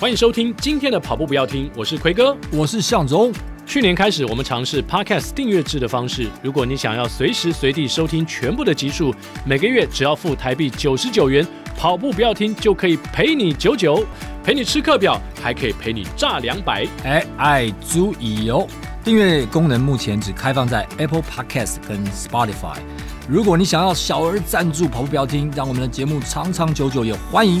欢迎收听今天的跑步不要听，我是奎哥，我是向总。去年开始，我们尝试 Podcast 订阅制的方式。如果你想要随时随地收听全部的集数，每个月只要付台币九十九元，跑步不要听就可以陪你九九，陪你吃课表，还可以陪你炸两百。哎，爱足矣哦！订阅功能目前只开放在 Apple Podcast 跟 Spotify。如果你想要小额赞助跑步不要听，让我们的节目长长久久，也欢迎。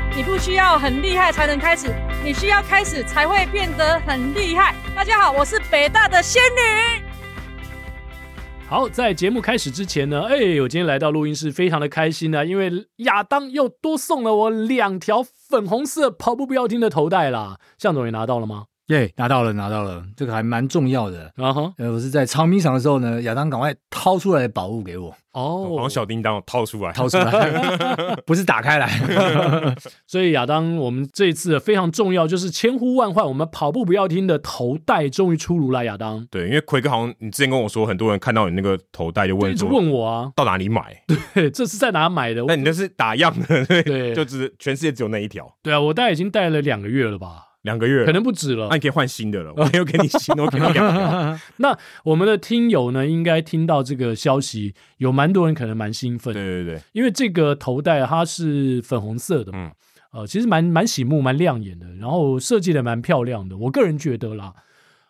你不需要很厉害才能开始，你需要开始才会变得很厉害。大家好，我是北大的仙女。好，在节目开始之前呢，哎，我今天来到录音室，非常的开心呢，因为亚当又多送了我两条粉红色跑步不要听的头带啦。向总也拿到了吗？耶、yeah，拿到了，拿到了，这个还蛮重要的啊哈。呃，我是在长鸣场的时候呢，亚当赶快掏出来宝物给我哦，把小叮当掏出来，掏出来，不是打开来。所以亚当，我们这一次非常重要，就是千呼万唤，我们跑步不要听的头带终于出炉了。亚当，对，因为奎哥好像你之前跟我说，很多人看到你那个头带就问，一直问我啊，到哪里买？对，这是在哪买的？那你那是打样的，对，对就只全世界只有那一条。对啊，我大概已经戴了两个月了吧。两个月可能不止了，那、啊、你可以换新的了。我没有给你新的，我给你两个。那我们的听友呢，应该听到这个消息，有蛮多人可能蛮兴奋。对对对，因为这个头戴它是粉红色的，嗯，呃，其实蛮蛮醒目、蛮亮眼的，然后设计的蛮漂亮的。我个人觉得啦，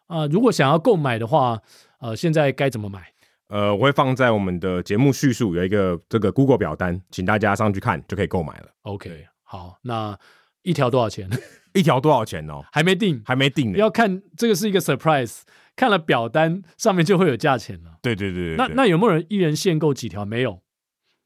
啊、呃，如果想要购买的话，呃，现在该怎么买？呃，我会放在我们的节目叙述有一个这个 Google 表单，请大家上去看就可以购买了。OK，好，那一条多少钱？一条多少钱哦？还没定，还没定呢。要看这个是一个 surprise，看了表单上面就会有价钱了。对对对，对，那那有没有人一人限购几条？没有。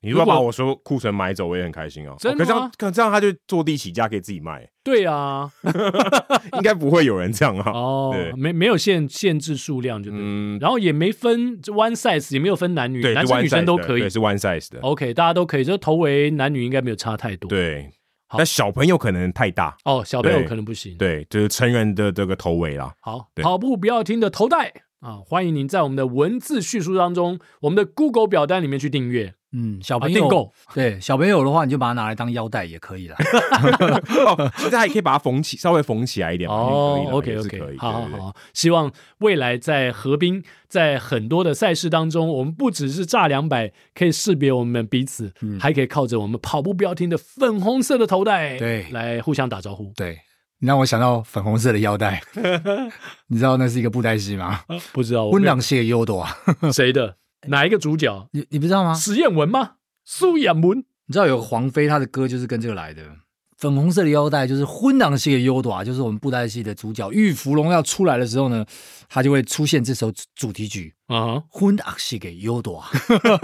你如果把我说库存买走，我也很开心哦。真的吗？可这样，可这样他就坐地起价，可以自己卖。对啊，应该不会有人这样啊。哦，没没有限限制数量就对，嗯，然后也没分 one size，也没有分男女，男生女生都可以，对，是 one size 的。OK，大家都可以，就头围男女应该没有差太多。对。但小朋友可能太大哦，小朋友可能不行。对，就是成人的这个头围啦。好，跑步不要听的头带啊！欢迎您在我们的文字叙述当中，我们的 Google 表单里面去订阅。嗯，小朋友、啊、订购，对小朋友的话，你就把它拿来当腰带也可以了。哦，现在还可以把它缝起，稍微缝起来一点哦。OK OK，可以好好好，对对对，希望未来在河滨，在很多的赛事当中，我们不只是炸两百，可以识别我们彼此，嗯，还可以靠着我们跑步不要听的粉红色的头带，对，来互相打招呼。对，你让我想到粉红色的腰带，你知道那是一个布袋戏吗？不知道，温良谢优朵，谁的？哪一个主角？你你不知道吗？史艳文吗？苏艳文，你知道有个黄飞，他的歌就是跟这个来的。粉红色的腰带就是婚郎系的优朵，就是我们布袋戏的主角玉芙蓉要出来的时候呢，他就会出现这首主题曲啊，婚郎系给优朵。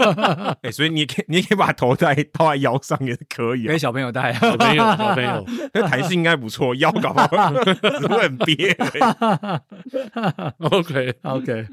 哎，所以你可以你也可以把头带套在腰上也是可以，给小朋友戴，小朋友小朋友，那弹性应该不错，腰搞不好 只会很憋。OK OK，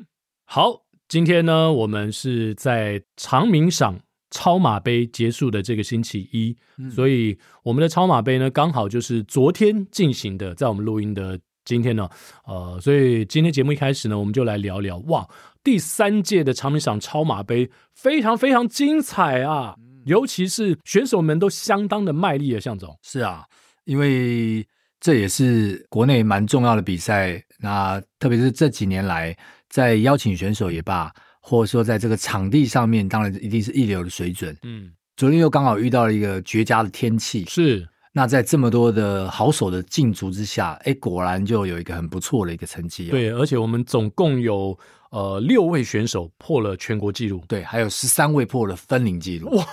好。今天呢，我们是在长鸣赏超马杯结束的这个星期一，嗯，所以我们的超马杯呢，刚好就是昨天进行的，在我们录音的今天呢，呃，所以今天节目一开始呢，我们就来聊聊，哇，第三届的长鸣赏超马杯非常非常精彩啊，尤其是选手们都相当的卖力啊，向总。是啊，因为这也是国内蛮重要的比赛，那特别是这几年来。在邀请选手也罢，或者说在这个场地上面，当然一定是一流的水准。嗯，昨天又刚好遇到了一个绝佳的天气，是。那在这么多的好手的竞逐之下，哎，果然就有一个很不错的一个成绩啊。对，而且我们总共有呃六位选手破了全国纪录，对，还有十三位破了分龄纪录。哇！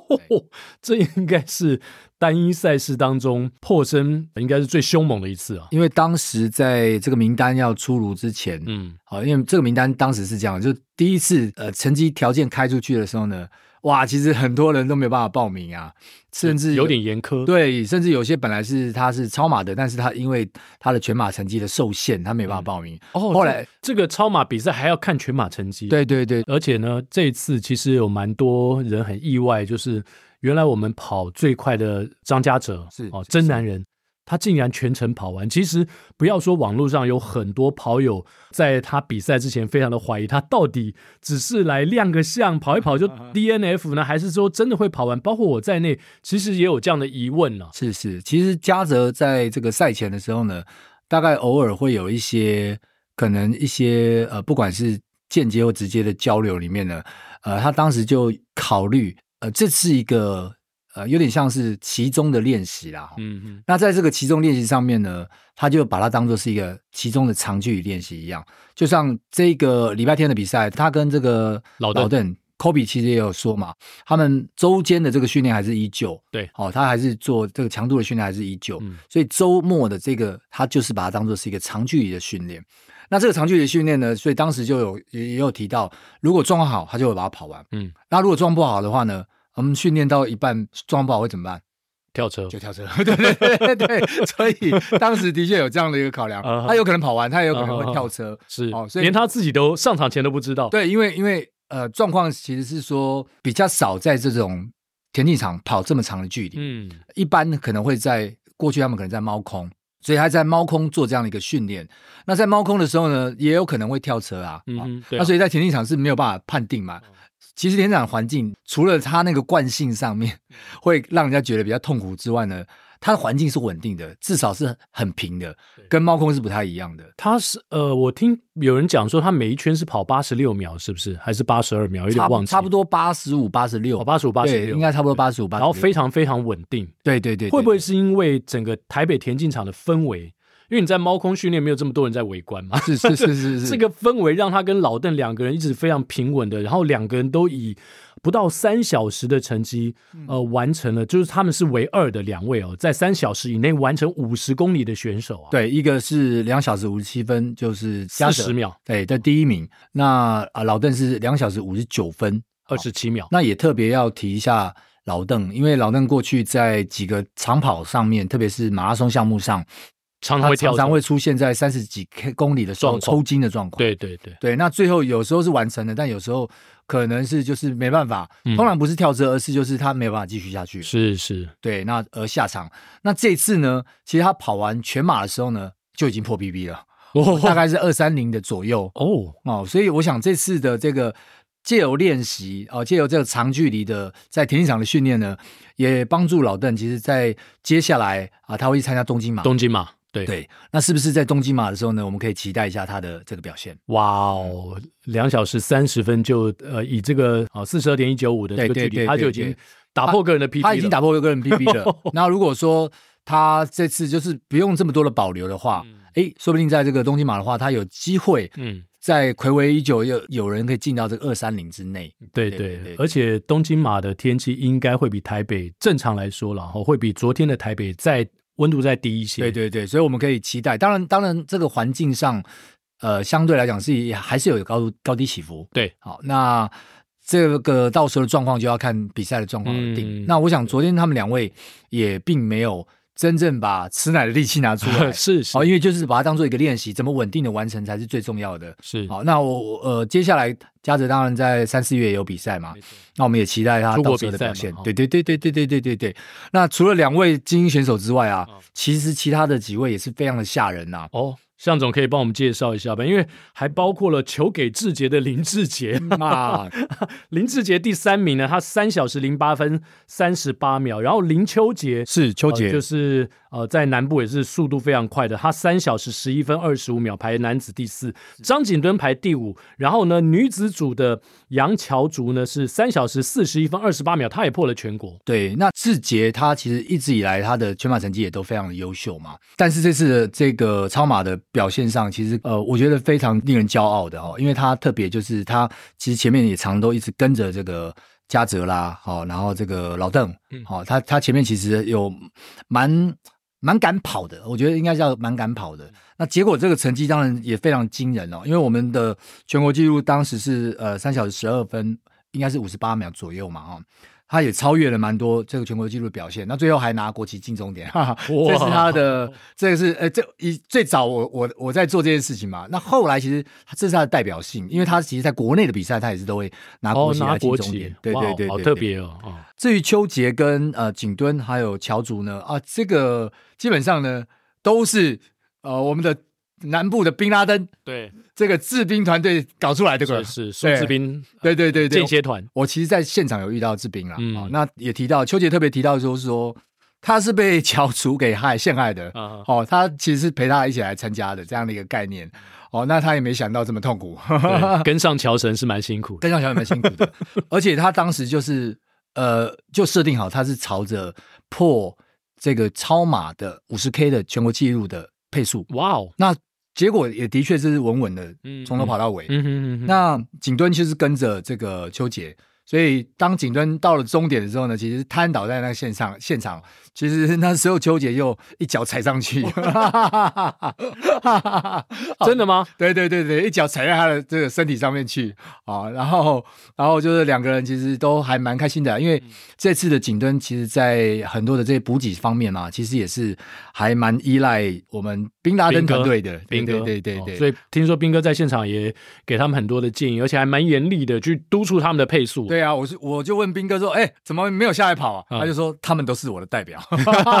这应该是单一赛事当中破身应该是最凶猛的一次啊！因为当时在这个名单要出炉之前，嗯，好，因为这个名单当时是这样，就第一次呃成绩条件开出去的时候呢，哇，其实很多人都没有办法报名啊，甚至有点严苛。对，甚至有些本来是他是超马的，但是他因为他的全马成绩的受限，他没办法报名。哦，后来这个超马比赛还要看全马成绩。对对对，而且呢，这一次其实有蛮多人很意外，就是原来我们跑最快的张家哲是哦，真男人。他竟然全程跑完。其实不要说网络上有很多跑友在他比赛之前非常的怀疑他到底只是来亮个相跑一跑就 DNF 呢，还是说真的会跑完？包括我在内，其实也有这样的疑问呢、啊。是是，其实嘉泽在这个赛前的时候呢，大概偶尔会有一些可能一些呃，不管是间接或直接的交流里面呢，呃，他当时就考虑呃，这是一个。呃，有点像是其中的练习啦。嗯嗯。那在这个其中练习上面呢，他就把它当做是一个其中的长距离练习一样。就像这个礼拜天的比赛，他跟这个老邓、Kobe 其实也有说嘛，他们周间的这个训练还是依旧。对。哦，他还是做这个强度的训练还是依旧。嗯。所以周末的这个，他就是把它当做是一个长距离的训练。那这个长距离的训练呢，所以当时就有也也有提到，如果状况好，他就会把它跑完。嗯。那如果状况不好的话呢？我们训练到一半，状况不好会怎么办？跳车就跳车。对对对对，所以当时的确有这样的一个考量。他有可能跑完，他也有可能会跳车。是哦，所以连他自己都上场前都不知道。对，因为因为呃，状况其实是说比较少在这种田径场跑这么长的距离。嗯，一般可能会在过去，他们可能在猫空，所以他在猫空做这样的一个训练。那在猫空的时候呢，也有可能会跳车啊。嗯，那所以在田径场是没有办法判定嘛。其实田长环境除了它那个惯性上面会让人家觉得比较痛苦之外呢，它的环境是稳定的，至少是很平的，跟猫空是不太一样的。它是呃，我听有人讲说，它每一圈是跑八十六秒，是不是？还是八十二秒？有点忘记。差不多八十五、八十六，八十五、八十六，应该差不多八十五、八十六。然后非常非常稳定。对对对，对，会不会是因为整个台北田径场的氛围？因为你在猫空训练，没有这么多人在围观嘛。是是是是是，这个氛围让他跟老邓两个人一直非常平稳的，然后两个人都以不到三小时的成绩，呃，完成了，就是他们是唯二的两位哦，在三小时以内完成五十公里的选手啊。对，一个是两小时五十七分，就是四十秒，对，在第一名。那啊，老邓是两小时五十九分二十七秒。那也特别要提一下老邓，因为老邓过去在几个长跑上面，特别是马拉松项目上。常常会常常会出现在三十几公里的时候抽筋的状况。对对对对，那最后有时候是完成的，但有时候可能是就是没办法。通常不是跳车，而是就是他没有办法继续下去。是是，对，那而下场。那这次呢，其实他跑完全马的时候呢，就已经破 PB 了，大概是二三零的左右。哦哦，所以我想这次的这个借由练习哦，借由这个长距离的在田径场的训练呢，也帮助老邓。其实，在接下来啊，他会去参加东京马。东京马。对对，那是不是在东京马的时候呢？我们可以期待一下他的这个表现。哇哦，两小时三十分就呃，以这个啊四十二点一九五的这个距离，他就已经打破个人的 PB 了。他已经打破个人 PP 了。那如果说他这次就是不用这么多的保留的话，哎、嗯，说不定在这个东京马的话，他有机会嗯，在魁违已久又有人可以进到这个二三零之内。对对对，对，而且东京马的天气应该会比台北正常来说然后，会比昨天的台北在。温度再低一些，对对对，所以我们可以期待。当然，当然，这个环境上，呃，相对来讲是还是有高度高低起伏。对，好，那这个到时候的状况就要看比赛的状况而定。嗯、那我想，昨天他们两位也并没有真正把吃奶的力气拿出来，是因为就是把它当做一个练习，怎么稳定的完成才是最重要的。是，好，那我呃，接下来嘉泽当然在三四月也有比赛嘛，那我们也期待他到时候的表现。对对对对对对对对对。那除了两位精英选手之外啊，其实其他的几位也是非常的吓人呐、啊。哦。象总可以帮我们介绍一下吧，因为还包括了球给志杰的林志杰。嘛，林志杰第三名呢，他三小时零八分三十八秒，然后林秋杰是秋杰，呃，就是呃在南部也是速度非常快的，他三小时十一分二十五秒排男子第四，张景敦排第五，然后呢女子组的杨乔竹呢是三小时四十一分二十八秒，他也破了全国。对，那志杰他其实一直以来他的全马成绩也都非常的优秀嘛，但是这次的这个超马的。表现上其实呃，我觉得非常令人骄傲的哦，因为他特别就是他其实前面也常都一直跟着这个嘉泽啦，好，然后这个老邓，好，他他前面其实有蛮蛮敢跑的，我觉得应该叫蛮敢跑的。那结果这个成绩当然也非常惊人哦，因为我们的全国纪录当时是呃三小时十二分应该是五十八秒左右嘛，哈。他也超越了蛮多这个全国纪录的表现，那最后还拿国旗进终点，哈哈，这是他的，这个是呃，这一最早我我我在做这件事情嘛，那后来其实这是他的代表性，因为他其实在国内的比赛，他也是都会拿国旗来进终点，对对对，好特别哦。至于邱杰跟呃景敦还有乔竹呢，啊，这个基本上呢都是呃我们的。南部的宾拉登，对。这个制兵团队搞出来的，这个是苏制兵，对。对对对，间歇团。我其实在现场有遇到制兵了，嗯，那也提到邱杰特别提到说说他是被乔楚给害陷害的，哦，他其实是陪他一起来参加的这样的一个概念，哦，那他也没想到这么痛苦，跟上乔神是蛮辛苦，跟上乔神蛮辛苦的，而且他当时就是呃，就设定好他是朝着破这个超马的五十 K 的全国纪录的配速，哇哦，那。结果也的确是稳稳的，从头跑到尾。嗯嗯嗯嗯、那景敦其实跟着这个邱杰。所以，当景敦到了终点的时候呢，其实瘫倒在那个现场现场。其实那时候邱杰又一脚踩上去，真的吗？对对对对，一脚踩在他的这个身体上面去啊。然后，然后就是两个人其实都还蛮开心的，因为这次的景敦其实在很多的这些补给方面嘛，其实也是还蛮依赖我们宾拉登团队的。兵哥，对对对对。所以听说兵哥在现场也给他们很多的建议，而且还蛮严厉的去督促他们的配速。对啊，我是我就问兵哥说，哎、欸，怎么没有下来跑啊？嗯、他就说他们都是我的代表，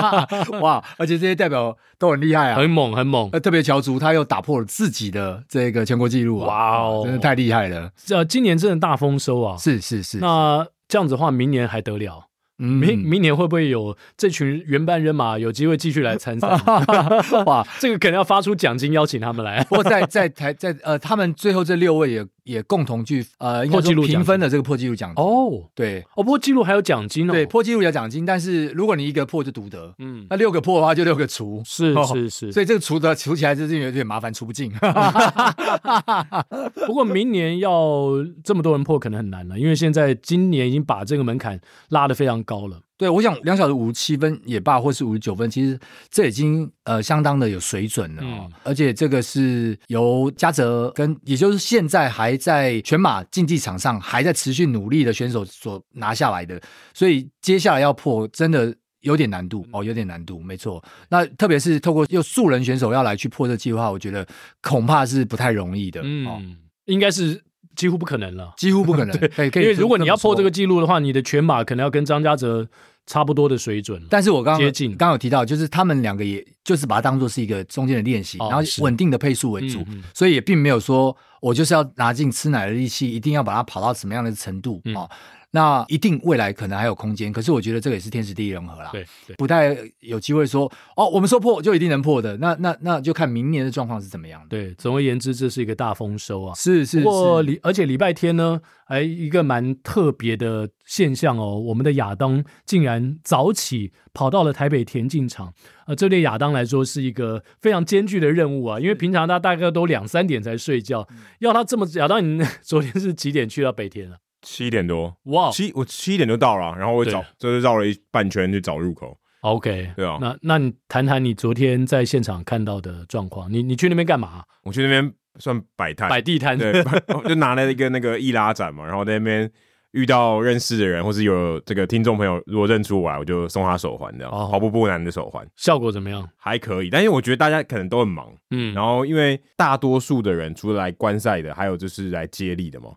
哇！而且这些代表都很厉害啊，很猛很猛。特别乔竹他又打破了自己的这个全国纪录啊，哇哦，真的太厉害了。这今年真的大丰收啊，是是是。那这样子的话，明年还得了？明明年会不会有这群原班人马有机会继续来参赛？哇，这个可能要发出奖金邀请他们来。不过在在台在呃，他们最后这六位也也共同去呃破纪录评分的这个破纪录奖金。哦，对。哦，破纪录还有奖金哦，对，破纪录有奖金，但是如果你一个破就独得，嗯，那六个破的话就六个除，是是是，所以这个除的除起来就是有点麻烦，除不尽。不过明年要这么多人破可能很难了，因为现在今年已经把这个门槛拉得非常高了。对，我想两小时五十七分也罢，或是五十九分，其实这已经呃相当的有水准了，嗯、而且这个是由嘉泽跟，也就是现在还在全马竞技场上还在持续努力的选手所拿下来的，所以接下来要破真的有点难度哦，有点难度，没错。那特别是透过又素人选手要来去破这计划，我觉得恐怕是不太容易的，嗯，哦、应该是。几乎不可能了，几乎不可能。对，因为如果你要破这个记录的话，你的全马可能要跟张家泽差不多的水准。但是我刚刚接近，刚刚有提到，就是他们两个也就是把它当做是一个中间的练习，然后稳定的配速为主，所以也并没有说我就是要拿尽吃奶的力气，一定要把它跑到什么样的程度啊。那一定未来可能还有空间，可是我觉得这个也是天时地利人和啦，对，对，不太有机会说哦，我们说破就一定能破的，那那那就看明年的状况是怎么样。对，总而言之，这是一个大丰收啊，是是是。不过礼而且礼拜天呢，哎一个蛮特别的现象哦，我们的亚当竟然早起跑到了台北田径场，呃，这对亚当来说是一个非常艰巨的任务啊，因为平常他大概都两三点才睡觉，要他这么亚当，你 昨天是几点去到北田啊？七点多，哇！七我七点就到了，然后我找就是绕了一半圈去找入口。OK，对啊。那那你谈谈你昨天在现场看到的状况？你你去那边干嘛？我去那边算摆摊，摆地摊，对，就拿了一个那个易拉展嘛，然后在那边遇到认识的人，或是有这个听众朋友如果认出我来，我就送他手环，这样。哦，跑步不难的手环，效果怎么样？还可以，但是我觉得大家可能都很忙，嗯，然后因为大多数的人除了来观赛的，还有就是来接力的嘛。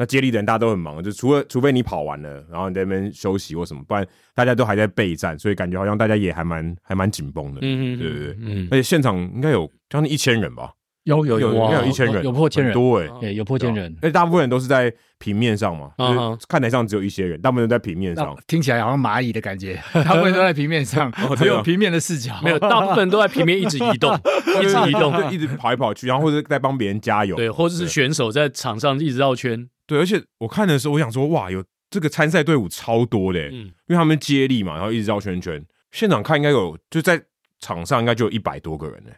那接力的人大家都很忙，就除了除非你跑完了，然后你在那边休息或什么，不然大家都还在备战，所以感觉好像大家也还蛮还蛮紧绷的，嗯嗯，对对对，嗯，而且现场应该有将近一千人吧，有有有，应该有一千人，有破千人，多哎，对，有破千人，而且大部分人都是在平面上嘛，就是看台上只有一些人，大部分都在平面上，听起来好像蚂蚁的感觉，大部分都在平面上，只有平面的视角，没有，大部分都在平面一直移动，一直移动，就一直跑来跑去，然后或者在帮别人加油，对，或者是选手在场上一直绕圈。对，而且我看的时候，我想说，哇，有这个参赛队伍超多的，嗯，因为他们接力嘛，然后一直绕圈圈。现场看应该有，就在场上应该就有一百多个人呢，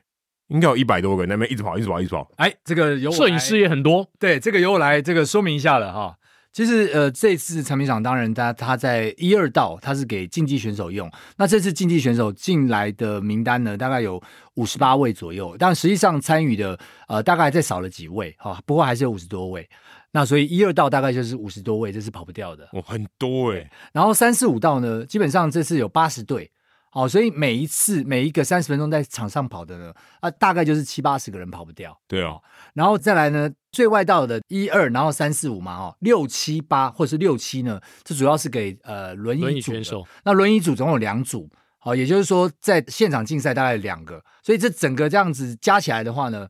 应该有一百多个人那边一直跑，一直跑，一直跑。哎，这个有摄影师也很多，对，这个由我来这个说明一下了哈。其实，呃，这次产品场当然他他在一二道他是给竞技选手用。那这次竞技选手进来的名单呢，大概有五十八位左右，但实际上参与的呃大概再少了几位哈、哦，不过还是有五十多位。那所以一二道大概就是五十多位，这是跑不掉的。哦，很多哎。然后三四五道呢，基本上这次有八十队。好，所以每一次每一个三十分钟在场上跑的呢，啊，大概就是七八十个人跑不掉。对啊，然后再来呢，最外道的一二，然后三四五嘛，哦，六七八或者是六七呢，这主要是给呃轮椅组选手。那轮椅组总共有两组，好，也就是说在现场竞赛大概有两个，所以这整个这样子加起来的话呢。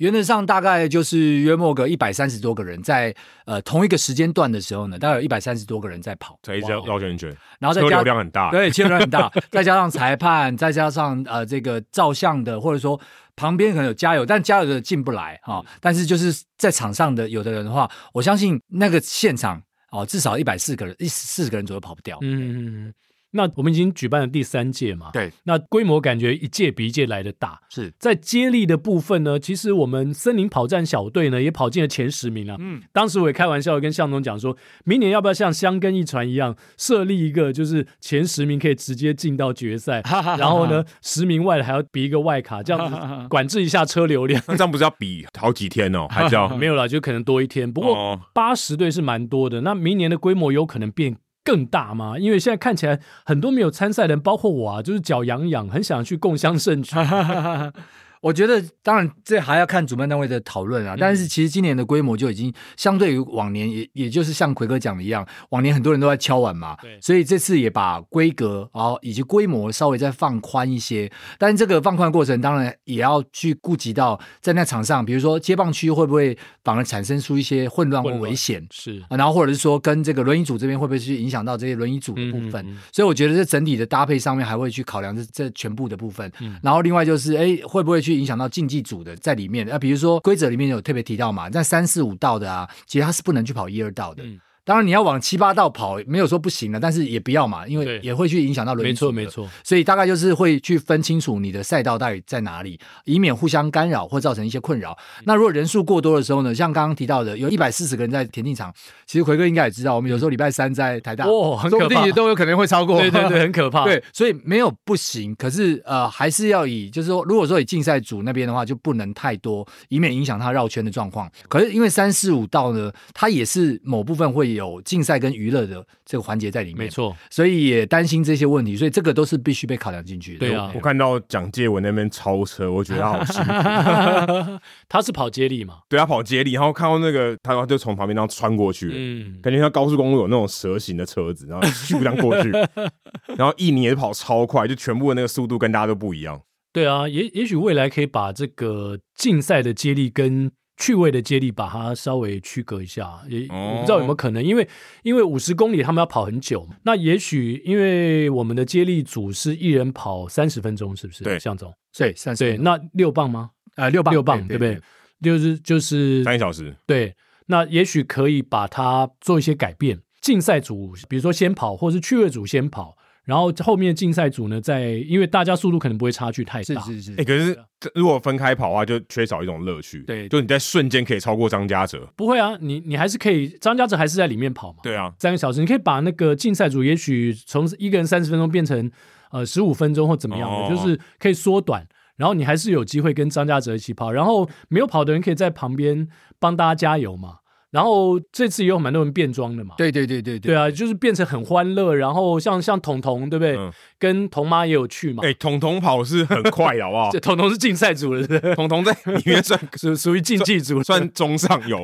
原则上大概就是约莫个一百三十多个人在呃同一个时间段的时候呢，大概有一百三十多个人在跑，在一直绕圈圈，然后再加流量很大，对，车流量很大，再加上裁判，再加上呃这个照相的，或者说旁边可能有加油，但加油的进不来哈、哦，但是就是在场上的有的人的话，我相信那个现场哦至少一百四个人，一四十个人左右跑不掉。嗯嗯嗯。那我们已经举办了第三届嘛？对，那规模感觉一届比一届来的大。是在接力的部分呢，其实我们森林跑站小队呢也跑进了前十名啊。嗯，当时我也开玩笑跟向总讲说，明年要不要像香根一传一样设立一个，就是前十名可以直接进到决赛，然后呢十名外的还要比一个外卡，这样子管制一下车流量。那这样不是要比好几天哦？还是要没有啦，就可能多一天。不过八十队是蛮多的，那明年的规模有可能变更大吗？因为现在看起来很多没有参赛的人，包括我啊，就是脚痒痒，很想去共襄盛举。我觉得，当然这还要看主办单位的讨论啊。但是其实今年的规模就已经相对于往年，也也就是像奎哥讲的一样，往年很多人都在敲碗嘛。对。所以这次也把规格啊以及规模稍微再放宽一些。但是这个放宽的过程，当然也要去顾及到在那场上，比如说接棒区会不会反而产生出一些混乱或危险？是。然后或者是说跟这个轮椅组这边会不会去影响到这些轮椅组的部分？嗯嗯嗯。所以我觉得这整体的搭配上面还会去考量这这全部的部分。嗯。然后另外就是，哎，会不会去？去影响到竞技组的在里面，那比如说规则里面有特别提到嘛，在三四五道的啊，其实他是不能去跑一二道的。当然，你要往七八道跑，没有说不行的，但是也不要嘛，因为也会去影响到轮椅。没错，没错。所以大概就是会去分清楚你的赛道到底在哪里，以免互相干扰或造成一些困扰。那如果人数过多的时候呢，像刚刚提到的，有一百四十个人在田径场，其实奎哥应该也知道，我们有时候礼拜三在台大，哦，很可怕，都有可能会超过。对对对，很可怕。对，所以没有不行，可是呃，还是要以就是说，如果说以竞赛组那边的话，就不能太多，以免影响他绕圈的状况。可是因为三四五道呢，它也是某部分会有竞赛跟娱乐的这个环节在里面，没错，所以也担心这些问题，所以这个都是必须被考量进去的。对啊，我看到蒋介文那边超车，我觉得他好辛苦。他是跑接力嘛？对，他跑接力，然后看到那个他就从旁边那样穿过去，嗯，感觉像高速公路有那种蛇形的车子，然后咻这样过去，然后一年也跑超快，就全部的那个速度跟大家都不一样。对啊，也也许未来可以把这个竞赛的接力跟。趣味的接力，把它稍微区隔一下，也我不知道有没有可能，因为因为五十公里他们要跑很久，那也许因为我们的接力组是一人跑三十分钟，是不是？对，向总，对，三十。对，那六磅吗？呃，六磅，六磅，对不对？就是就是三个小时。对，那也许可以把它做一些改变。竞赛组，比如说先跑，或是趣味组先跑。然后后面竞赛组呢，在因为大家速度可能不会差距太大，是是是。哎、欸，可是如果分开跑的话，就缺少一种乐趣。对，就你在瞬间可以超过张家哲。不会啊，你你还是可以，张家哲还是在里面跑嘛。对啊，三个小时，你可以把那个竞赛组，也许从一个人三十分钟变成呃十五分钟或怎么样的，哦、就是可以缩短。然后你还是有机会跟张家哲一起跑，然后没有跑的人可以在旁边帮大家加油嘛。然后这次也有蛮多人变装的嘛，对对对对对，对啊，就是变成很欢乐。然后像像彤彤对不对？嗯、跟彤妈也有去嘛。哎，彤彤跑是很快的好不好？彤彤是竞赛组的，彤彤在里面算属 属于竞技组，算中上游。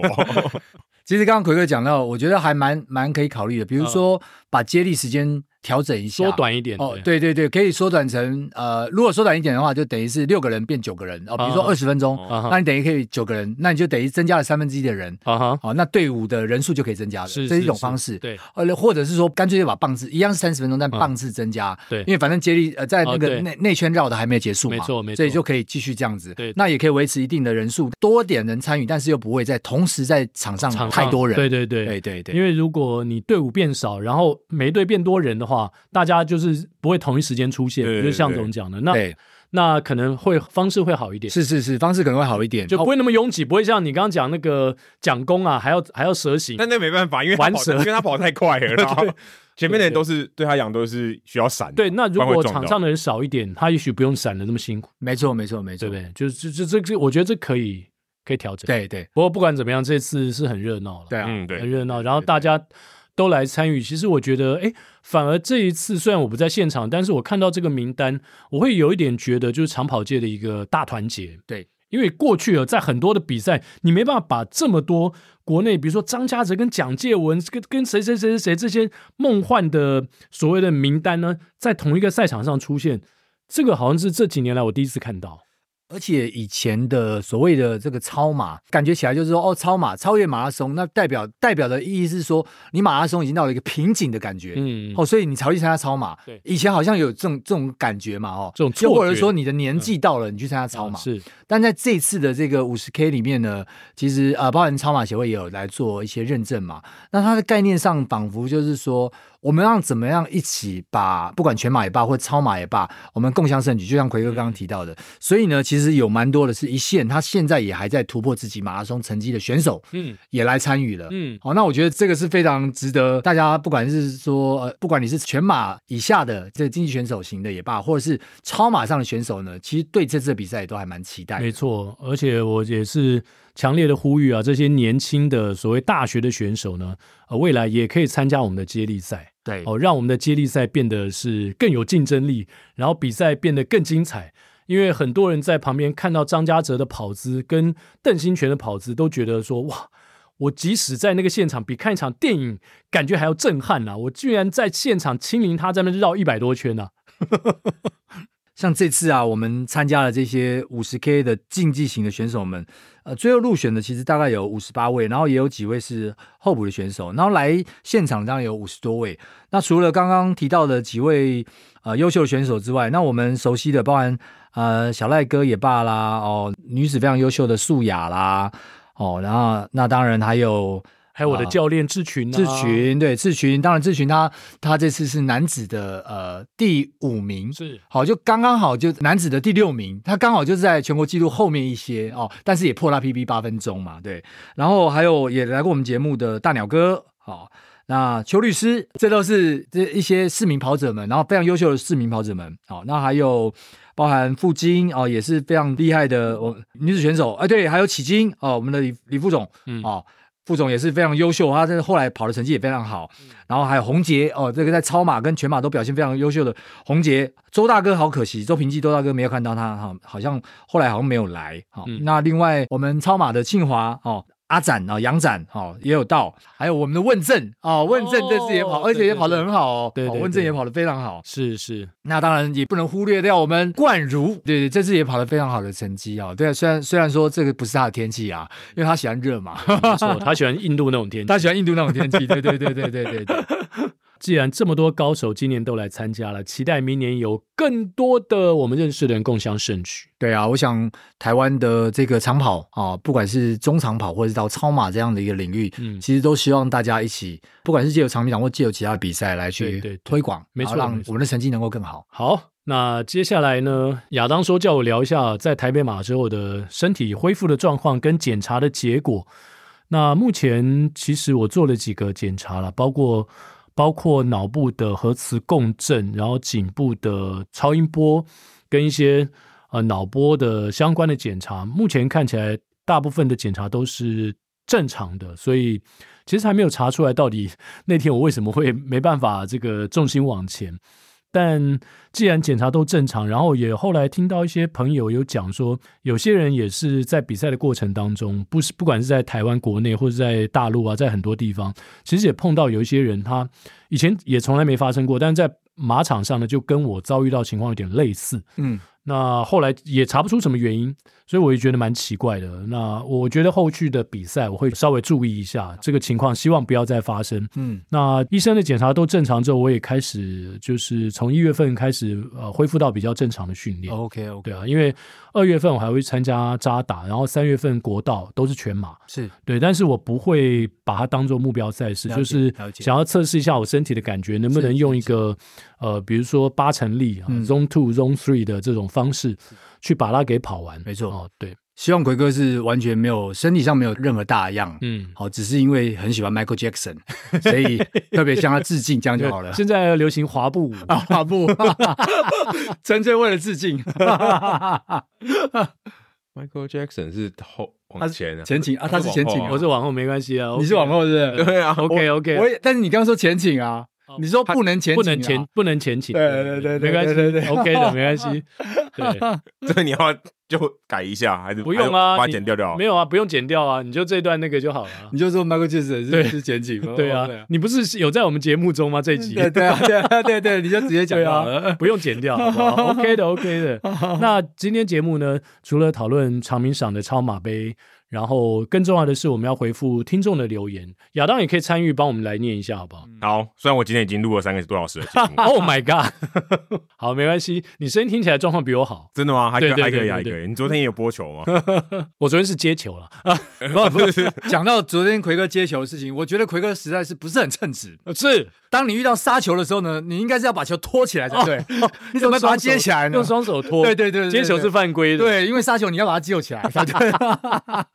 其实刚刚奎哥讲到，我觉得还蛮蛮可以考虑的，比如说把接力时间。调整一下，缩短一点哦，对对对，可以缩短成呃，如果缩短一点的话，就等于是六个人变九个人哦。比如说二十分钟，那你等于可以九个人，那你就等于增加了三分之一的人啊哈。好，那队伍的人数就可以增加了，这是一种方式。对，呃，或者是说干脆就把棒次一样是三十分钟，但棒次增加。对，因为反正接力呃在那个内内圈绕的还没有结束嘛，没错没错，所以就可以继续这样子。对，那也可以维持一定的人数，多点人参与，但是又不会在同时在场上太多人。对对对对对对，因为如果你队伍变少，然后每一队变多人的话，大家就。是不会同一时间出现，就是像总讲的。那那可能会方式会好一点。是是是，方式可能会好一点，就不会那么拥挤，不会像你刚刚讲那个蒋公啊，还要还要蛇形。但那没办法，因为玩蛇，因为他跑太快了，然后前面的人都是对他讲都是需要闪。对，那如果场上的人少一点，他也许不用闪的那么辛苦。没错，没错，没错，对不对？就是这这这，我觉得这可以可以调整。对对。不过不管怎么样，这次是很热闹了。对啊，嗯对，很热闹，然后大家。都来参与，其实我觉得，哎，反而这一次虽然我不在现场，但是我看到这个名单，我会有一点觉得，就是长跑界的一个大团结。对，因为过去啊，在很多的比赛，你没办法把这么多国内，比如说张家泽跟蒋介文，跟跟谁谁谁谁谁这些梦幻的所谓的名单呢，在同一个赛场上出现，这个好像是这几年来我第一次看到。而且以前的所谓的这个超马，感觉起来就是说，哦，超马超越马拉松，那代表代表的意义是说，你马拉松已经到了一个瓶颈的感觉，嗯，哦，所以你才会去参加超马。对，以前好像有这种这种感觉嘛，哦，这种或者说你的年纪到了，嗯、你去参加超马。是，但在这次的这个五十 K 里面呢，其实呃，包含超马协会也有来做一些认证嘛。那它的概念上，仿佛就是说。我们让怎么样一起把不管全马也罢，或超马也罢，我们共享盛举，就像奎哥刚刚提到的。所以呢，其实有蛮多的是一线，他现在也还在突破自己马拉松成绩的选手，嗯，也来参与了，嗯，好，那我觉得这个是非常值得大家，不管是说呃，不管你是全马以下的这个竞技选手型的也罢，或者是超马上的选手呢，其实对这次的比赛也都还蛮期待。没错，而且我也是。强烈的呼吁啊！这些年轻的所谓大学的选手呢，呃，未来也可以参加我们的接力赛，对哦，让我们的接力赛变得是更有竞争力，然后比赛变得更精彩。因为很多人在旁边看到张家泽的跑姿跟邓新权的跑姿，都觉得说：哇，我即使在那个现场，比看一场电影感觉还要震撼呐、啊！我居然在现场亲临他在那绕一百多圈呢、啊。像这次啊，我们参加了这些五十 K 的竞技型的选手们，呃，最后入选的其实大概有五十八位，然后也有几位是候补的选手，然后来现场当然有五十多位。那除了刚刚提到的几位呃优秀的选手之外，那我们熟悉的，包含呃小赖哥也罢啦，哦，女子非常优秀的素雅啦，哦，然后那当然还有。还有我的教练志群、啊，志群对志群，当然志群他他这次是男子的呃第五名，是好就刚刚好就男子的第六名，他刚好就是在全国纪录后面一些哦，但是也破他 PB 八分钟嘛，对。然后还有也来过我们节目的大鸟哥，好、哦，那邱律师，这都是这一些市民跑者们，然后非常优秀的市民跑者们，好、哦，那还有包含傅金哦，也是非常厉害的我女子选手，哎对，还有启金哦，我们的李李副总，嗯哦。副总也是非常优秀，他这个后来跑的成绩也非常好。然后还有洪杰哦，这个在超马跟全马都表现非常优秀的洪杰，周大哥好可惜，周平记周大哥没有看到他哈，好像后来好像没有来。好，那另外我们超马的庆华哦。阿展啊，杨展哦，也有到，还有我们的问政啊，问政这次也跑，而且也跑得很好哦，对，问政也跑得非常好，是是。那当然也不能忽略掉我们冠如，对对，这次也跑得非常好的成绩啊，对，虽然虽然说这个不是他的天气啊，因为他喜欢热嘛，没错，他喜欢印度那种天气，他喜欢印度那种天气，对对对对对对对。既然这么多高手今年都来参加了，期待明年有更多的我们认识的人共享盛举。对啊，我想台湾的这个长跑啊，不管是中长跑或者是到超马这样的一个领域，嗯，其实都希望大家一起，不管是借由长跑或借由其他的比赛来去推广，没错，让我们的成绩能够更好。好，那接下来呢，亚当说叫我聊一下在台北马之后的身体恢复的状况跟检查的结果。那目前其实我做了几个检查了，包括。包括脑部的核磁共振，然后颈部的超音波，跟一些呃脑波的相关的检查，目前看起来大部分的检查都是正常的，所以其实还没有查出来到底那天我为什么会没办法这个重心往前。但既然检查都正常，然后也后来听到一些朋友有讲说，有些人也是在比赛的过程当中，不是不管是在台湾国内或者在大陆啊，在很多地方，其实也碰到有一些人，他以前也从来没发生过，但是在马场上呢，就跟我遭遇到情况有点类似，嗯。那后来也查不出什么原因，所以我也觉得蛮奇怪的。那我觉得后续的比赛我会稍微注意一下这个情况，希望不要再发生。嗯，那医生的检查都正常之后，我也开始就是从一月份开始呃恢复到比较正常的训练。OK OK，对啊，因为二月份我还会参加扎打，然后三月份国道都是全马，是对，但是我不会把它当做目标赛事，就是想要测试一下我身体的感觉，能不能用一个呃，比如说八成力啊、嗯、，Zone Two、Zone Three 的这种方式去把它给跑完。没错，哦，对。希望奎哥是完全没有身体上没有任何大恙，嗯，好，只是因为很喜欢 Michael Jackson，所以特别向他致敬，这样就好了。现在流行滑步舞 啊，滑步，纯粹为了致敬。Michael Jackson 是后往前，前倾啊，他是前倾，我是往后，没关系啊，你是往后是是？对啊，OK OK，我也，但是你刚刚说前倾啊。你说不能前倾，不能前，不能前倾。对对对，没关系，对对，OK 的，没关系。对，这你要就改一下，还是不用啊？把它剪掉掉？没有啊，不用剪掉啊，你就这段那个就好了。你就说 Michael Jackson 是是前倾，对啊，你不是有在我们节目中吗？这一集，对对对对对，你就直接讲啊，不用剪掉，OK 的，OK 的。那今天节目呢，除了讨论长明赏的超马杯。然后更重要的是，我们要回复听众的留言。亚当也可以参与，帮我们来念一下，好不好？好，虽然我今天已经录了三个多小时了。Oh my god！好，没关系，你声音听起来状况比我好。真的吗？还可以，还可以，还可以。你昨天也有播球吗？我昨天是接球了。不是，讲到昨天奎哥接球的事情，我觉得奎哥实在是不是很称职。是，当你遇到杀球的时候呢，你应该是要把球拖起来才对。你怎么把它接起来呢？用双手拖。对对对，接球是犯规的。对，因为杀球你要把它救起来才对。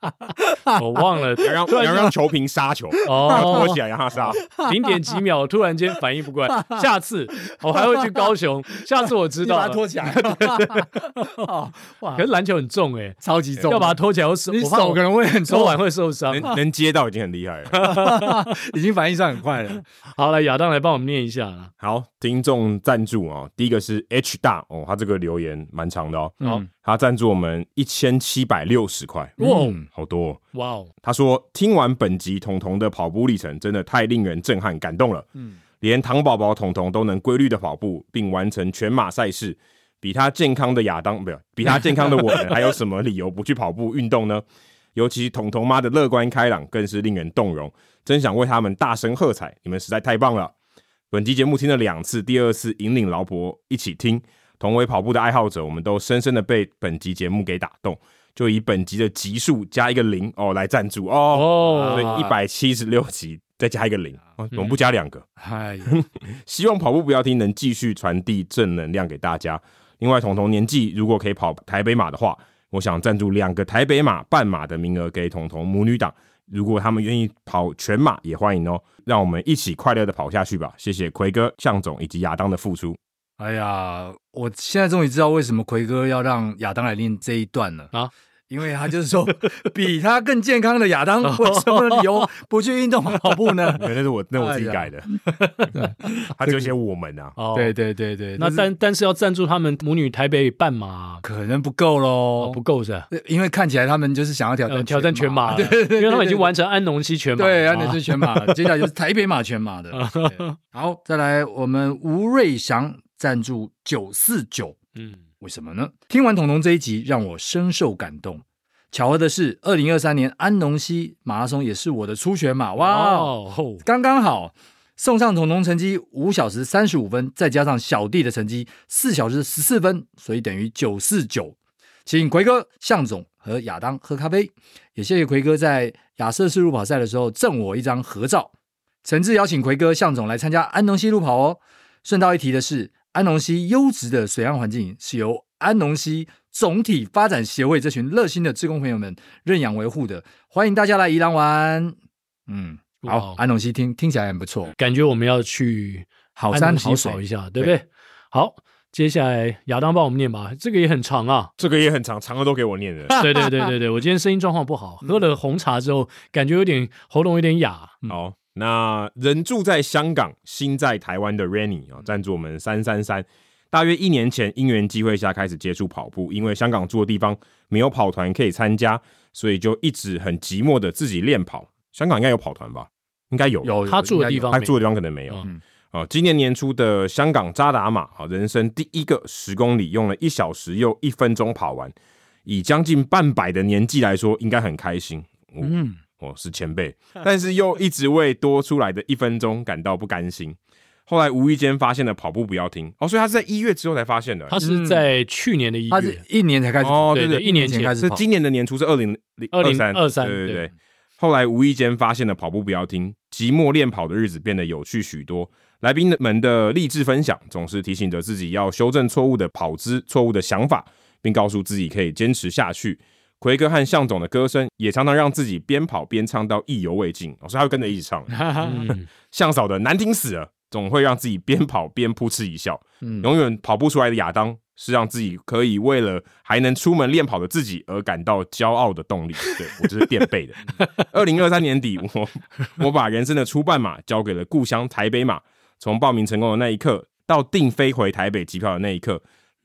我忘了，要让要让球评杀球。哦，拖起来让他杀，零点几秒，突然间反应不过来，下次我还会去高雄，下次我知道把它拖起来。哇，可是篮球很重哎，超级重，要把它拖起来，我手你手可能会很手腕会受伤，能能接到已经很厉害了，已经反应上很快了。好，来亚当来帮我们念一下啦。好，听众赞助啊，第一个是 H 大哦，他这个留言蛮长的哦，好，他赞助我们一千七百六十块，哇，好多。哇哦！他说听完本集彤彤的跑步历程，真的太令人震撼感动了。嗯，连糖宝宝彤彤都能规律的跑步，并完成全马赛事，比他健康的亚当，不，比他健康的我们，还有什么理由不去跑步运动呢？尤其彤彤妈的乐观开朗，更是令人动容。真想为他们大声喝彩，你们实在太棒了！本集节目听了两次，第二次引领老婆一起听。同为跑步的爱好者，我们都深深的被本集节目给打动。就以本集的集数加一个零哦来赞助哦，对，一百七十六集再加一个零，哦，怎么不加两个？嗨，希望跑步不要停能继续传递正能量给大家。另外，童童年纪如果可以跑台北马的话，我想赞助两个台北马半马的名额给童童母女档。如果他们愿意跑全马，也欢迎哦。让我们一起快乐的跑下去吧！谢谢奎哥、向总以及亚当的付出。哎呀，我现在终于知道为什么奎哥要让亚当来练这一段了。啊！因为他就是说，比他更健康的亚当，为什么理由不去运动？跑步呢？那是我那我自己改的，哎、他就写我们啊。哦，对对对对，那但但是要赞助他们母女台北半马，可能不够喽、哦，不够是吧？因为看起来他们就是想要挑战挑战全马，对对对，因为他们已经完成安农溪全马，对，安农溪全马，接下来就是台北马全马的。好，再来我们吴瑞祥。赞助九四九，嗯，为什么呢？听完彤彤这一集，让我深受感动。巧合的是，二零二三年安农溪马拉松也是我的初选马，哇哦，刚刚好送上彤彤成绩五小时三十五分，再加上小弟的成绩四小时十四分，所以等于九四九。请奎哥、向总和亚当喝咖啡，也谢谢奎哥在亚瑟士路跑赛的时候赠我一张合照。诚挚邀请奎哥、向总来参加安农西路跑哦。顺道一提的是。安农溪优质的水岸环境是由安农溪总体发展协会这群热心的志工朋友们认养维护的，欢迎大家来宜兰玩。嗯，好，安农溪听听起来很不错，感觉我们要去好山好水一下，对不对？对好，接下来亚当帮我们念吧，这个也很长啊，这个也很长，长的都给我念的。对对对对对，我今天声音状况不好，喝了红茶之后，感觉有点喉咙有点哑。嗯、好。那人住在香港，心在台湾的 Rainy 啊，赞助我们三三三。大约一年前，因缘机会下开始接触跑步，因为香港住的地方没有跑团可以参加，所以就一直很寂寞的自己练跑。香港应该有跑团吧？应该有。有，他住的地方，他住的地方可能没有。嗯。啊，今年年初的香港渣打马，啊，人生第一个十公里，用了一小时又一分钟跑完，以将近半百的年纪来说，应该很开心。嗯。哦，是前辈，但是又一直为多出来的一分钟感到不甘心。后来无意间发现了跑步不要停哦，所以他是在一月之后才发现的。他是在去年的一月，他是一年才开始哦，对对，一年前开始。是今年的年初是二零二零二三，对对对。后来无意间发现了跑步不要停，寂寞练跑的日子变得有趣许多。来宾们的励志分享，总是提醒着自己要修正错误的跑姿、错误的想法，并告诉自己可以坚持下去。奎哥和向总的歌声也常常让自己边跑边唱到意犹未尽，所以他会跟着一起唱。向嫂的难听死了，总会让自己边跑边扑哧一笑。永远跑不出来的亚当，是让自己可以为了还能出门练跑的自己而感到骄傲的动力。对，我就是垫背的。二零二三年底，我我把人生的初半马交给了故乡台北马。从报名成功的那一刻，到订飞回台北机票的那一刻，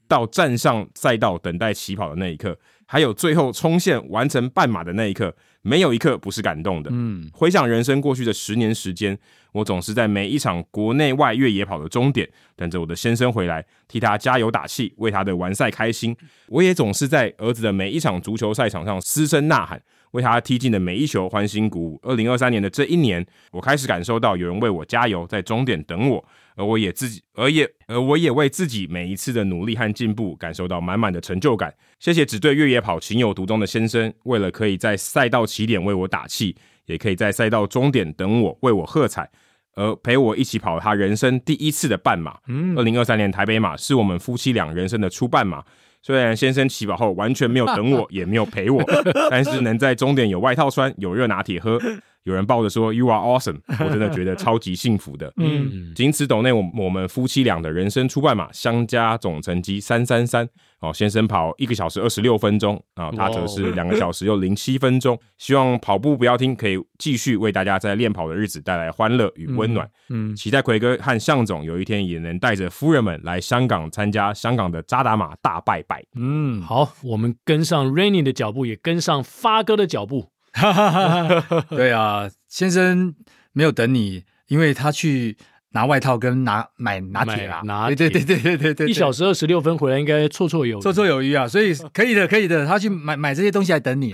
到站上赛道等待起跑的那一刻，还有最后冲线完成半马的那一刻，没有一刻不是感动的。嗯，回想人生过去的十年时间，我总是在每一场国内外越野跑的终点，等着我的先生回来，替他加油打气，为他的完赛开心。我也总是在儿子的每一场足球赛场上嘶声呐喊。为他踢进的每一球欢欣鼓舞。二零二三年的这一年，我开始感受到有人为我加油，在终点等我，而我也自己，而也，而我也为自己每一次的努力和进步感受到满满的成就感。谢谢只对越野跑情有独钟的先生，为了可以在赛道起点为我打气，也可以在赛道终点等我，为我喝彩，而陪我一起跑他人生第一次的半马。二零二三年台北马是我们夫妻俩人生的初半马。虽然先生起跑后完全没有等我，也没有陪我，但是能在终点有外套穿，有热拿铁喝，有人抱着说 “You are awesome”，我真的觉得超级幸福的。嗯，仅此斗内我我们夫妻俩的人生初半马相加总成绩三三三。哦，先生跑一个小时二十六分钟啊，他则是两个小时又零七分钟。希望跑步不要停，可以继续为大家在练跑的日子带来欢乐与温暖。嗯，期待奎哥和向总有一天也能带着夫人们来香港参加香港的扎达马大拜拜。嗯，好，我们跟上 Rainy 的脚步，也跟上发哥的脚步。对啊，先生没有等你，因为他去。拿外套跟拿买拿铁啦，拿对对对对对对，一小时二十六分回来应该绰绰有余，绰绰有余啊，所以可以的可以的，他去买买这些东西来等你。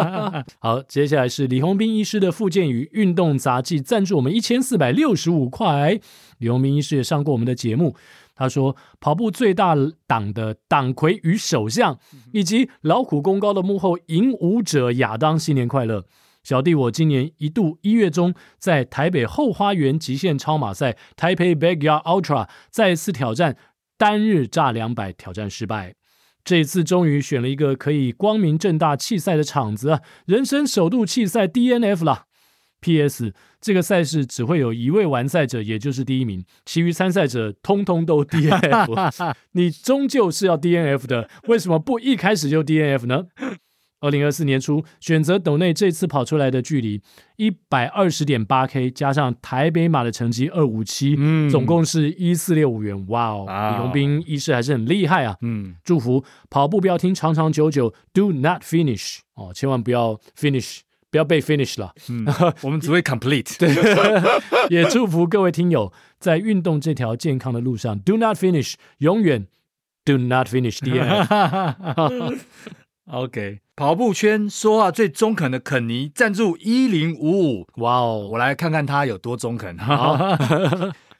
好，接下来是李宏斌医师的复健与运动杂技赞助我们一千四百六十五块，李宏斌医师也上过我们的节目，他说跑步最大党的党魁与首相，以及劳苦功高的幕后引舞者亚当，新年快乐。小弟我今年一度一月中在台北后花园极限超马赛 Taipei Backyard Ultra 再次挑战单日炸两百，挑战失败。这次终于选了一个可以光明正大弃赛的场子，人生首度弃赛 DNF 了。P.S. 这个赛事只会有一位完赛者，也就是第一名，其余参赛者通通都 DNF。你终究是要 DNF 的，为什么不一开始就 DNF 呢？二零二四年初选择斗内这次跑出来的距离一百二十点八 K，加上台北马的成绩二五七，嗯，总共是一四六五元。哇哦，李宏斌医师还是很厉害啊。嗯，祝福跑步不要停，长长久久，Do not finish 哦，千万不要 finish，不要被 finish 了。嗯，我们只会 complete。对，也祝福各位听友在运动这条健康的路上，Do not finish，永远 Do not finish。DNF。OK，跑步圈说话最中肯的肯尼赞助一零五五，哇哦，我来看看他有多中肯。好，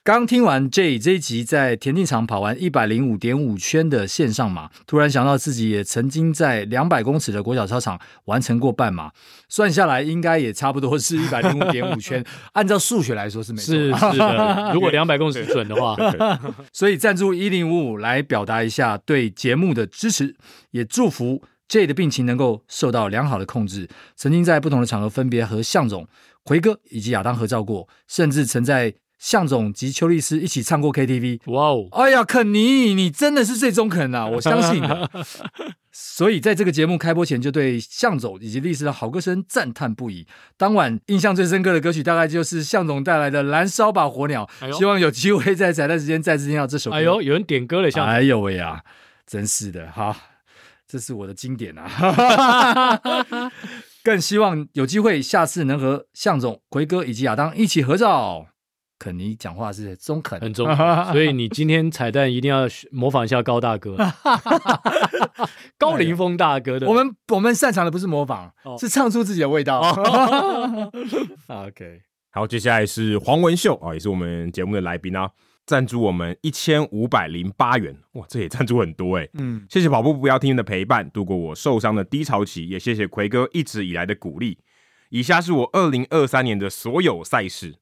刚听完 J 这一集在田径场跑完一百零五点五圈的线上马，突然想到自己也曾经在两百公尺的国小操场完成过半马，算下来应该也差不多是一百零五点五 圈。按照数学来说是没错，是是的。如果两百公尺准的话，所以赞助一零五五来表达一下对节目的支持，也祝福。J 的病情能够受到良好的控制，曾经在不同的场合分别和向总、奎哥以及亚当合照过，甚至曾在象总及邱律师一起唱过 KTV。哇哦！哎呀，肯尼，你真的是最中肯啊！我相信的。所以在这个节目开播前，就对向总以及律师的好歌声赞叹不已。当晚印象最深刻的歌曲，大概就是向总带来的《燃烧吧火鸟》。哎、希望有机会在彩蛋时间再次听到这首歌。哎呦，有人点歌了，向总。哎呦喂呀，真是的，哈。这是我的经典啊！更希望有机会下次能和向总、奎哥以及亚当一起合照。肯尼讲话是中肯，很中肯，所以你今天彩蛋一定要模仿一下高大哥，高凌风大哥的。我们我们擅长的不是模仿，哦、是唱出自己的味道。哦、OK，好，接下来是黄文秀啊，也是我们节目的来宾啊。赞助我们一千五百零八元，哇，这也赞助很多哎。嗯，谢谢跑步不要停的陪伴，度过我受伤的低潮期，也谢谢奎哥一直以来的鼓励。以下是我二零二三年的所有赛事，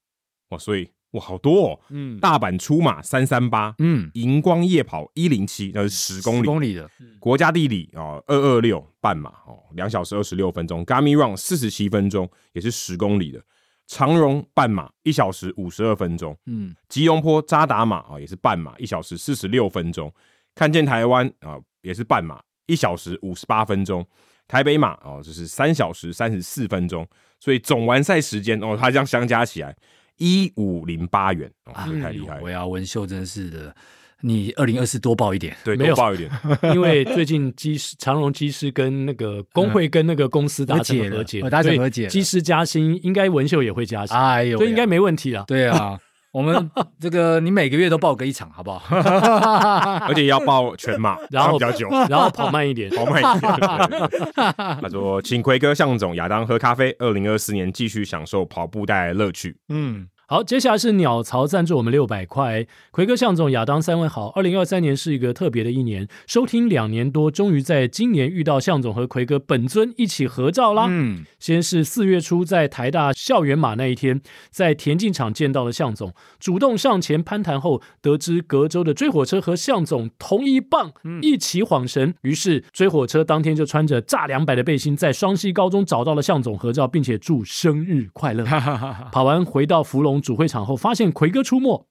哇，所以哇，好多哦。嗯，大阪出马三三八，嗯，荧光夜跑一零七，那是十公里，十公里的。国家地理哦，二二六半马哦，两小时二十六分钟。Garmin Run 四十七分钟，也是十公里的。长荣半马一小时五十二分钟。嗯，吉隆坡扎达马啊，也是半马，一小时四十六分钟。看见台湾啊，也是半马，一小时五十八分钟。台北马哦，就是三小时三十四分钟。所以总完赛时间哦，它这样相加起来。一五零八元，哦，这太厉害了！我要文秀，真是的，你二零二四多报一点，对，多报一点，因为最近机师长荣机师跟那个工会跟那个公司达成和解，达成和解，机师加薪，应该文秀也会加薪，哎呦，所以应该没问题了。对啊。我们 这个，你每个月都报个一场，好不好？而且要报全马，然后比较久，然后跑慢一点，跑慢一点。他说：“请奎哥、向总、亚当喝咖啡，二零二四年继续享受跑步带来乐趣。”嗯。好，接下来是鸟巢赞助我们六百块。奎哥、向总、亚当三位好。二零二三年是一个特别的一年，收听两年多，终于在今年遇到向总和奎哥本尊一起合照啦。嗯，先是四月初在台大校园马那一天，在田径场见到了向总，主动上前攀谈后，得知隔周的追火车和向总同一棒，一起晃神。于是追火车当天就穿着炸两百的背心，在双溪高中找到了向总合照，并且祝生日快乐。跑完回到福隆。主会场后发现奎哥出没，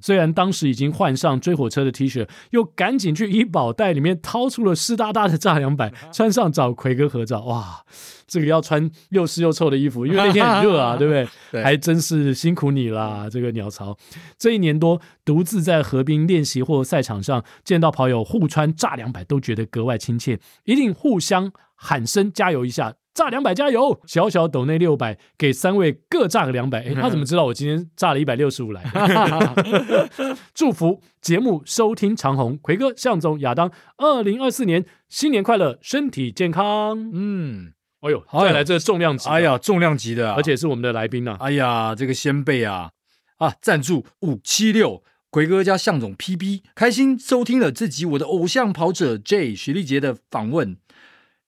虽然当时已经换上追火车的 T 恤，又赶紧去医保袋里面掏出了湿哒哒的炸两百，穿上找奎哥合照。哇，这个要穿又湿又臭的衣服，因为那天很热啊，对不对？对，还真是辛苦你啦，这个鸟巢。这一年多独自在河边练习或赛场上见到跑友互穿炸两百，都觉得格外亲切，一定互相喊声加油一下。炸两百加油！小小抖内六百，给三位各炸个两百。哎，他怎么知道我今天炸了一百六十五来？祝福节目收听长虹，奎哥、向总、亚当，二零二四年新年快乐，身体健康。嗯，哎呦，再来这个重量级，哎呀，重量级的，而且是我们的来宾呐。哎呀，这个先辈啊啊，赞助五七六，奎哥加向总 PB，开心收听了这集我的偶像跑者 J 徐立杰的访问。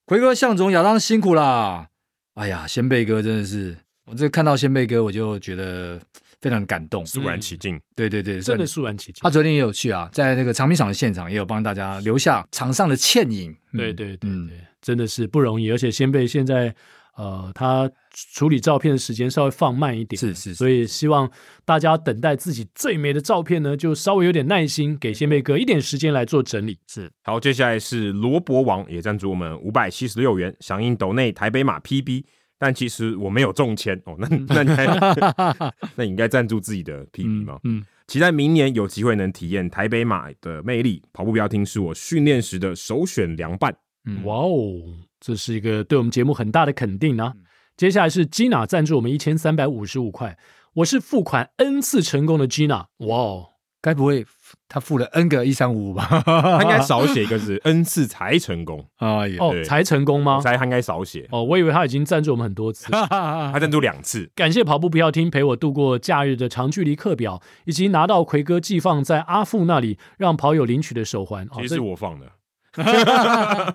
奎哥、向总、亚当辛苦啦！哎呀，先辈哥真的是，我这看到先辈哥我就觉得非常感动，肃然起敬。对对对，真的肃然起敬。他昨天也有去啊，在那个长滨场的现场也有帮大家留下场上的倩影。对对对对，真的是不容易，而且仙贝现在。呃，他处理照片的时间稍微放慢一点，是是，是，所以希望大家等待自己最美的照片呢，就稍微有点耐心，给仙贝哥一点时间来做整理。是，好，接下来是罗伯王也赞助我们五百七十六元，响应斗内台北马 PB，但其实我没有中签哦，那那你还 那你应该赞助自己的 PB 吗？嗯，嗯，期待明年有机会能体验台北马的魅力。跑步不要听，是我训练时的首选良伴。嗯，哇哦。这是一个对我们节目很大的肯定啊！接下来是 Gina 赞助我们一千三百五十五块，我是付款 N 次成功的 Gina，哇哦，该不会他付了 N 个一三五五吧？他应该少写一个字，N 次才成功啊！哦，才成功吗？才他应该少写哦，我以为他已经赞助我们很多次，他赞助两次。感谢跑步不要听陪我度过假日的长距离课表，以及拿到奎哥寄放在阿富那里让跑友领取的手环，其实是我放的。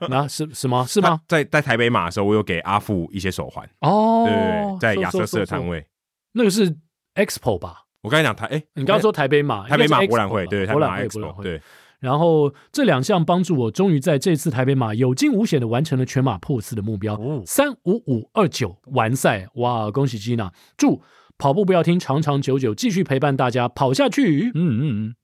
那是什么？是吗？在在台北马的时候，我有给阿富一些手环哦，对，对，在亚瑟士的摊位，那个是 Expo 吧？我刚才讲台，哎，你刚刚说台北马，台北马博览会，对，台北马 Expo，对。然后这两项帮助我，终于在这次台北马有惊无险的完成了全马破四的目标，三五五二九完赛，哇！恭喜吉娜，祝跑步不要停，长长久久，继续陪伴大家跑下去。嗯嗯嗯，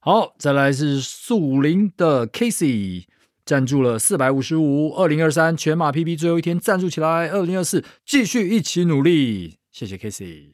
好，再来是树林的 Casey。赞助了四百五十五，二零二三全马 PB 最后一天赞助起来，二零二四继续一起努力，谢谢 Casey。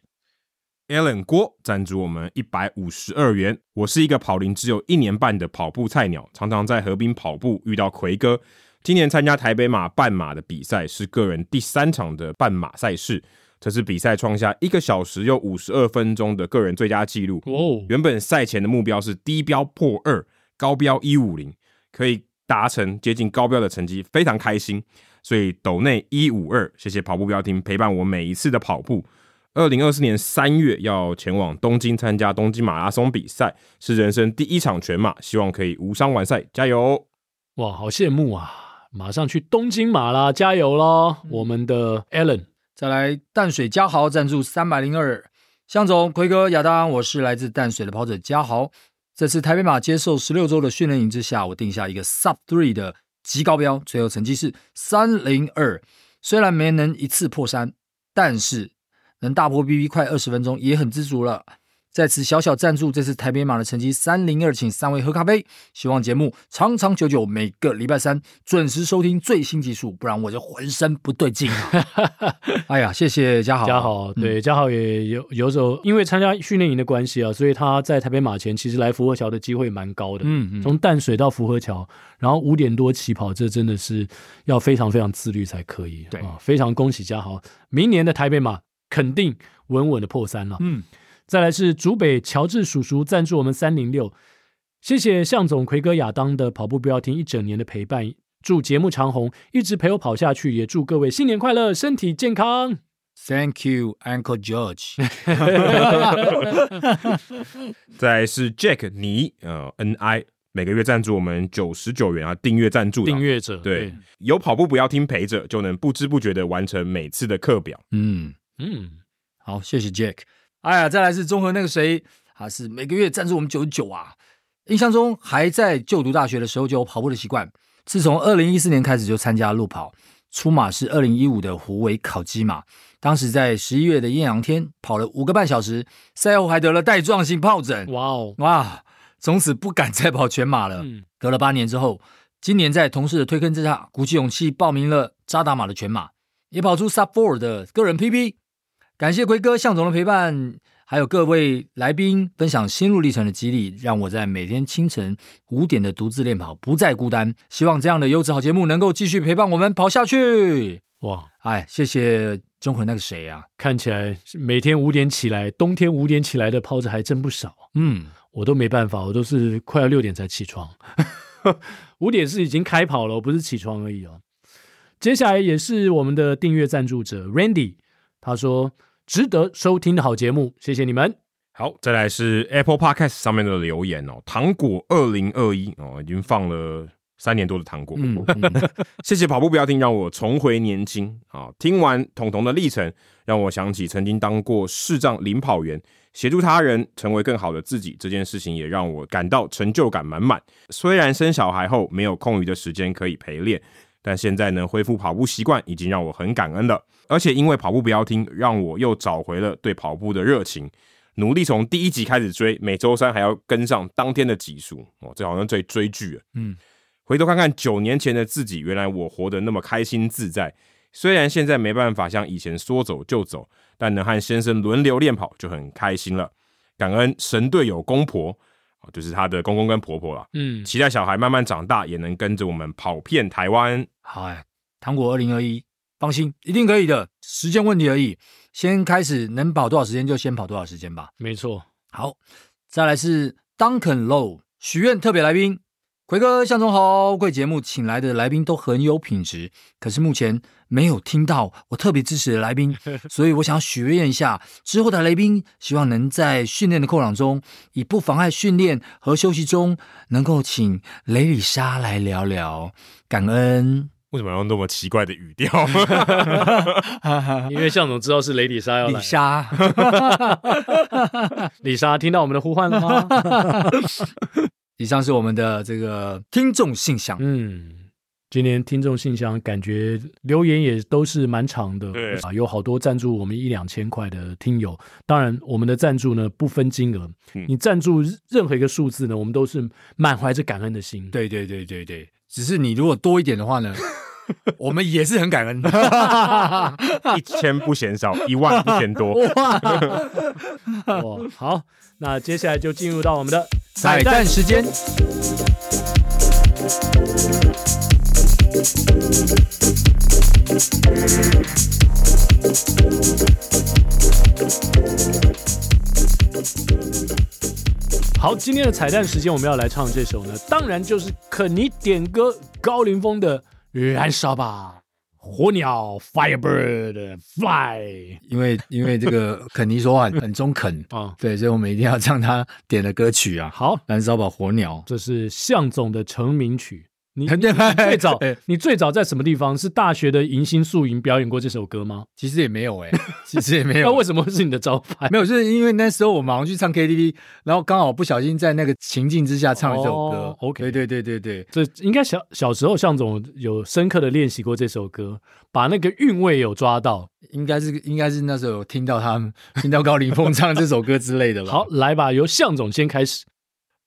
Alan 郭赞助我们一百五十二元。我是一个跑龄只有一年半的跑步菜鸟，常常在河滨跑步遇到奎哥。今年参加台北马半马的比赛是个人第三场的半马赛事，这次比赛创下一个小时又五十二分钟的个人最佳纪录。哦，原本赛前的目标是低标破二，高标一五零，可以。达成接近高标的成绩，非常开心，所以斗内一五二，谢谢跑步标听陪伴我每一次的跑步。二零二四年三月要前往东京参加东京马拉松比赛，是人生第一场全马，希望可以无伤完赛，加油！哇，好羡慕啊！马上去东京马啦，加油咯！我们的 Allen 再来淡水嘉豪赞助三百零二。向总、奎哥、亚当，我是来自淡水的跑者嘉豪。这次台北马接受十六周的训练营之下，我定下一个 Sub Three 的极高标，最后成绩是三零二。虽然没能一次破三，但是能大破 BB 快二十分钟也很知足了。在此小小赞助这次台北马的成绩三零二，请三位喝咖啡。希望节目长长久久，每个礼拜三准时收听最新技术，不然我就浑身不对劲啊！哎呀，谢谢嘉豪，嘉豪，对，嘉豪也有有时候因为参加训练营的关系啊，所以他在台北马前其实来福和桥的机会蛮高的。嗯嗯，从淡水到福和桥，然后五点多起跑，这真的是要非常非常自律才可以。对啊，非常恭喜嘉豪，明年的台北马肯定稳稳的破三了。嗯。再来是竹北乔治叔叔赞助我们三零六，谢谢向总、奎哥、亚当的跑步不要停一整年的陪伴，祝节目长红，一直陪我跑下去，也祝各位新年快乐，身体健康。Thank you, Uncle George。再来是 Jack 你呃 Ni 每个月赞助我们九十九元啊，订阅赞助订阅者对，对有跑步不要停陪着，就能不知不觉的完成每次的课表。嗯嗯，好，谢谢 Jack。哎呀，再来是综合那个谁，他是每个月赞助我们九十九啊。印象中还在就读大学的时候就有跑步的习惯，自从二零一四年开始就参加路跑，出马是二零一五的虎尾烤鸡马，当时在十一月的艳阳天跑了五个半小时，赛后还得了带状性疱疹。哇哦哇，从此不敢再跑全马了。嗯、隔了八年之后，今年在同事的推坑之下，鼓起勇气报名了扎达马的全马，也跑出 Sub Four 的个人 PB。感谢奎哥、向总的陪伴，还有各位来宾分享心路历程的激励，让我在每天清晨五点的独自练跑不再孤单。希望这样的优质好节目能够继续陪伴我们跑下去。哇，哎，谢谢中和那个谁啊？看起来每天五点起来，冬天五点起来的跑者还真不少。嗯，我都没办法，我都是快要六点才起床。五点是已经开跑了，我不是起床而已哦。接下来也是我们的订阅赞助者 Randy，他说。值得收听的好节目，谢谢你们。好，再来是 Apple Podcast 上面的留言哦。糖果二零二一哦，已经放了三年多的糖果。嗯 嗯、谢谢跑步不要停，让我重回年轻啊！听完彤彤的历程，让我想起曾经当过视障领跑员，协助他人成为更好的自己这件事情，也让我感到成就感满满。虽然生小孩后没有空余的时间可以陪练。但现在呢，恢复跑步习惯已经让我很感恩了。而且因为跑步不要停，让我又找回了对跑步的热情，努力从第一集开始追，每周三还要跟上当天的集数。哦，这好像在追剧了。嗯，回头看看九年前的自己，原来我活得那么开心自在。虽然现在没办法像以前说走就走，但能和先生轮流练跑就很开心了。感恩神队友公婆。就是他的公公跟婆婆啦，嗯，期待小孩慢慢长大，也能跟着我们跑遍台湾。好哎，糖果二零二一，放心，一定可以的，时间问题而已。先开始能跑多少时间就先跑多少时间吧。没错，好，再来是 Duncan Low 许愿特别来宾。奎哥，向总好，贵节目请来的来宾都很有品质，可是目前没有听到我特别支持的来宾，所以我想许愿一下，之后的来宾希望能在训练的空档中，以不妨碍训练和休息中，能够请雷里莎来聊聊，感恩。为什么要用那么奇怪的语调？因为向总知道是雷里莎要来。里莎，里莎 听到我们的呼唤了吗？以上是我们的这个听众信箱。嗯，今年听众信箱感觉留言也都是蛮长的，对啊，有好多赞助我们一两千块的听友。当然，我们的赞助呢不分金额，嗯、你赞助任何一个数字呢，我们都是满怀着感恩的心。对对对对对，只是你如果多一点的话呢，我们也是很感恩的。一千不嫌少，一万不嫌多。哇，好，那接下来就进入到我们的。彩蛋时间。好，今天的彩蛋时间，我们要来唱这首呢，当然就是肯尼点歌高凌风的《燃烧吧》。火鸟 Firebird Fly，因为因为这个 肯尼说话很，中肯啊，对，所以我们一定要唱他点的歌曲啊。好，燃烧吧火鸟，这是向总的成名曲。你最早，你最早在什么地方？是大学的迎新宿营表演过这首歌吗？其实也没有哎、欸，其实也没有。那为什么会是你的招牌？没有，就是因为那时候我忙去唱 KTV，然后刚好不小心在那个情境之下唱了这首歌。哦、OK，对对对对对，这应该小小时候向总有深刻的练习过这首歌，把那个韵味有抓到。应该是应该是那时候有听到他们听到高凌风唱这首歌之类的吧。好，来吧，由向总先开始。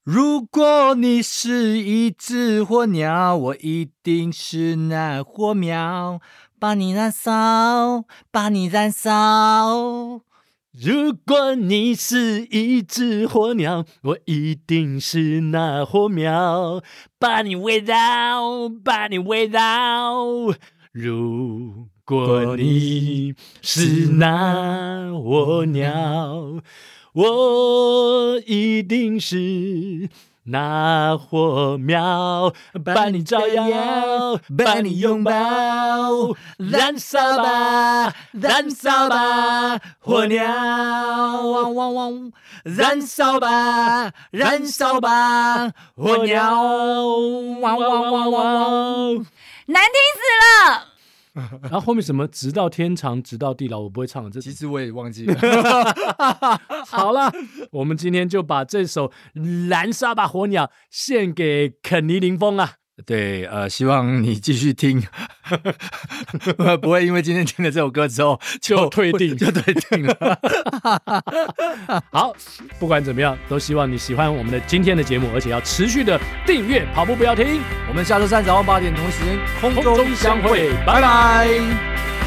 如果你是一只火鸟，我一定是那火苗，把你燃烧，把你燃烧。如果你是一只火鸟，我一定是那火苗，把你围绕，把你围绕。如果你是那火鸟。我一定是那火苗，把你照耀，把你拥抱，燃烧吧，燃烧吧，火鸟，汪汪汪，燃烧吧，燃烧吧，火鸟，汪汪汪汪，难听死了。然后后面什么？直到天长，直到地老，我不会唱了。这其实我也忘记了。好了，我们今天就把这首《燃烧吧火鸟》献给肯尼林峰啊。对，呃，希望你继续听，不会因为今天听了这首歌之后就退订，就退订了。好，不管怎么样，都希望你喜欢我们的今天的节目，而且要持续的订阅跑步不要停。我们下周三早上八点同一时间空中相会，拜拜。